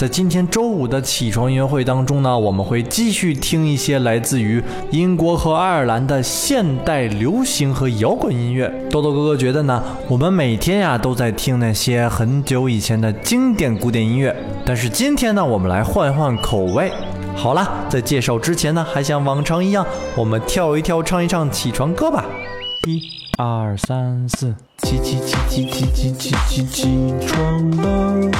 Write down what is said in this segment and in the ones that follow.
在今天周五的起床音乐会当中呢，我们会继续听一些来自于英国和爱尔兰的现代流行和摇滚音乐。豆豆哥哥觉得呢，我们每天呀都在听那些很久以前的经典古典音乐，但是今天呢，我们来换一换口味。好了，在介绍之前呢，还像往常一样，我们跳一跳，唱一唱起床歌吧。一二三四，起起起起起起起起起床了，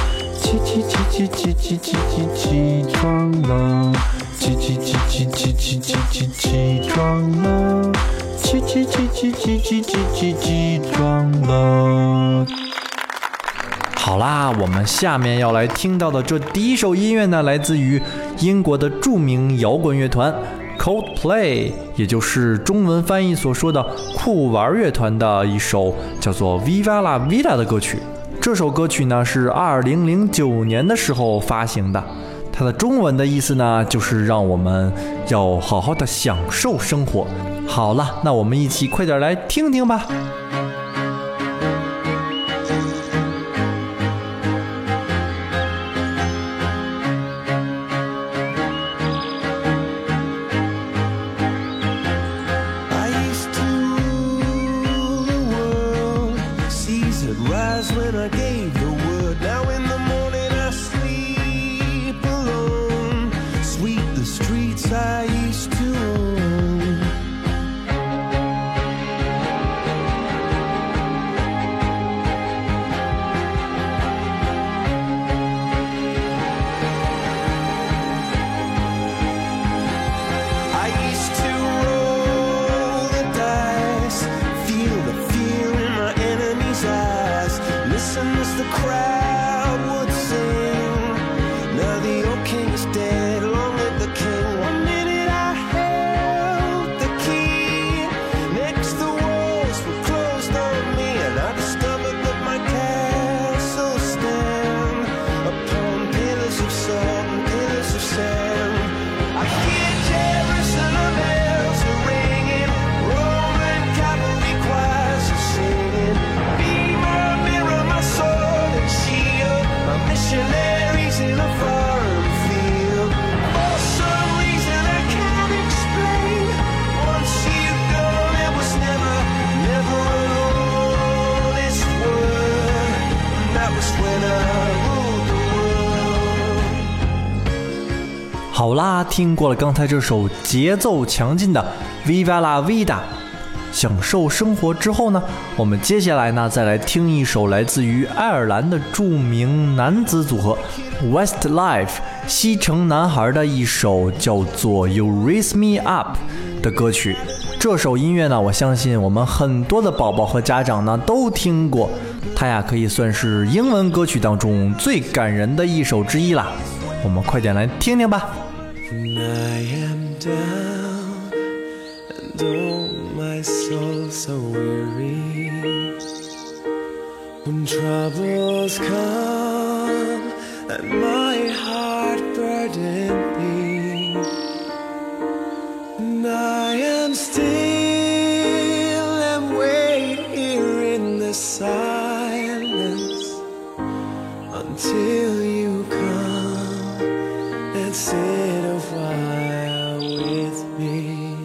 起起起起起起起起起床了，起起起起起起起起起床了，起起起起起起起起起床了。好啦，我们下面要来听到的这第一首音乐呢，来自于英国的著名摇滚乐团 Coldplay，也就是中文翻译所说的酷玩乐团的一首叫做《Viva la Vida》的歌曲。这首歌曲呢是二零零九年的时候发行的，它的中文的意思呢就是让我们要好好的享受生活。好了，那我们一起快点来听听吧。When friend. 好啦，听过了刚才这首节奏强劲的《Viva la Vida》，享受生活之后呢，我们接下来呢再来听一首来自于爱尔兰的著名男子组合 Westlife 西城男孩的一首叫做《You Raise Me Up》的歌曲。这首音乐呢，我相信我们很多的宝宝和家长呢都听过，它呀可以算是英文歌曲当中最感人的一首之一啦。我们快点来听听吧。When I am down and oh my soul so weary when troubles come and my heart burden me and I am still sit a while with me.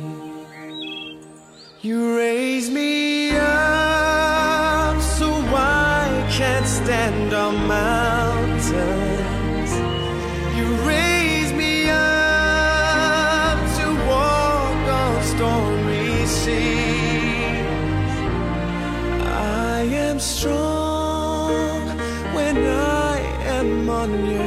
You raise me up so I can't stand on mountains. You raise me up to walk on stormy seas. I am strong when I am on your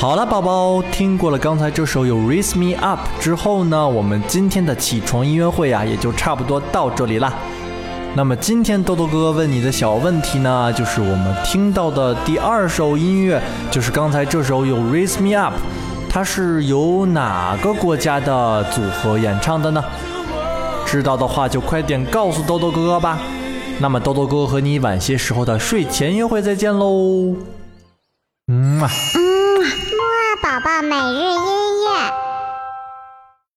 好了，宝宝，听过了刚才这首有 Raise Me Up 之后呢，我们今天的起床音乐会啊，也就差不多到这里啦。那么今天豆豆哥哥问你的小问题呢，就是我们听到的第二首音乐，就是刚才这首有 Raise Me Up，它是由哪个国家的组合演唱的呢？知道的话就快点告诉豆豆哥哥吧。那么豆豆哥哥和你晚些时候的睡前约会再见喽。嗯啊。宝每日音乐》。